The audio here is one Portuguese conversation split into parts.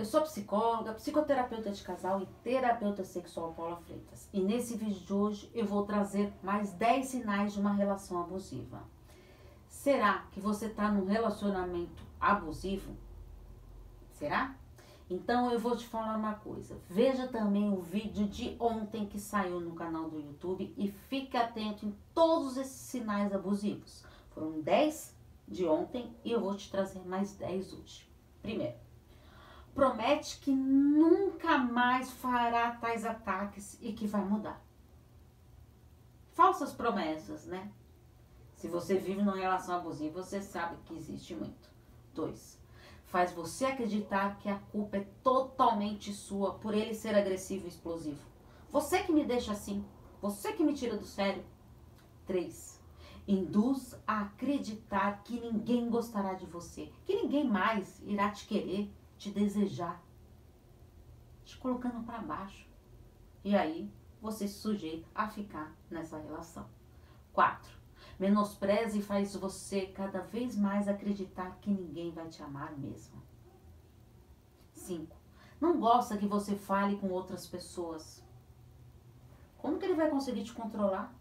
Eu sou psicóloga, psicoterapeuta de casal e terapeuta sexual Paula Freitas. E nesse vídeo de hoje eu vou trazer mais 10 sinais de uma relação abusiva. Será que você está num relacionamento abusivo? Será? Então eu vou te falar uma coisa. Veja também o vídeo de ontem que saiu no canal do YouTube e fique atento em todos esses sinais abusivos. Foram 10 de ontem e eu vou te trazer mais 10 hoje. Primeiro, promete que nunca mais fará tais ataques e que vai mudar. Falsas promessas, né? Se você vive numa relação abusiva, você sabe que existe muito. Dois, faz você acreditar que a culpa é totalmente sua por ele ser agressivo e explosivo. Você que me deixa assim, você que me tira do sério. Três, induz a acreditar que ninguém gostará de você, que ninguém mais irá te querer te desejar, te colocando para baixo. E aí você se sujeita a ficar nessa relação. 4. Menospreza e faz você cada vez mais acreditar que ninguém vai te amar mesmo. 5. Não gosta que você fale com outras pessoas. Como que ele vai conseguir te controlar?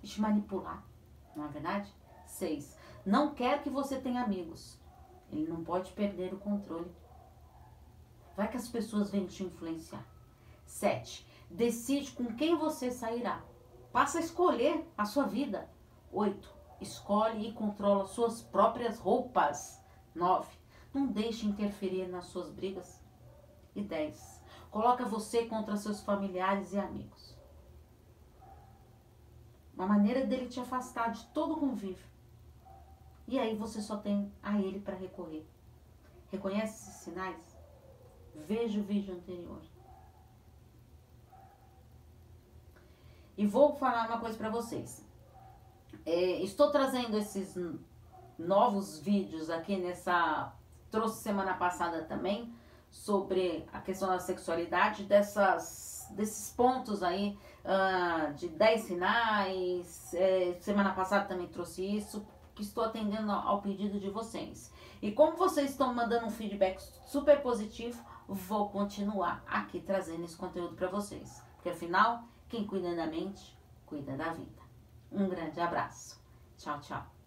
E te manipular? Não é verdade? 6. Não quer que você tenha amigos. Ele não pode perder o controle. Vai que as pessoas vêm te influenciar. 7. Decide com quem você sairá. Passa a escolher a sua vida. 8. Escolhe e controla suas próprias roupas. 9. Não deixe interferir nas suas brigas. E 10. Coloca você contra seus familiares e amigos. Uma maneira dele te afastar de todo o convívio e aí você só tem a ele para recorrer. Reconhece esses sinais? Veja o vídeo anterior. E vou falar uma coisa para vocês. É, estou trazendo esses novos vídeos aqui nessa. Trouxe semana passada também sobre a questão da sexualidade, dessas, desses pontos aí uh, de 10 sinais. É, semana passada também trouxe isso, que estou atendendo ao pedido de vocês. E como vocês estão mandando um feedback super positivo, vou continuar aqui trazendo esse conteúdo para vocês. Porque afinal, quem cuida da mente, cuida da vida. Um grande abraço. Tchau, tchau.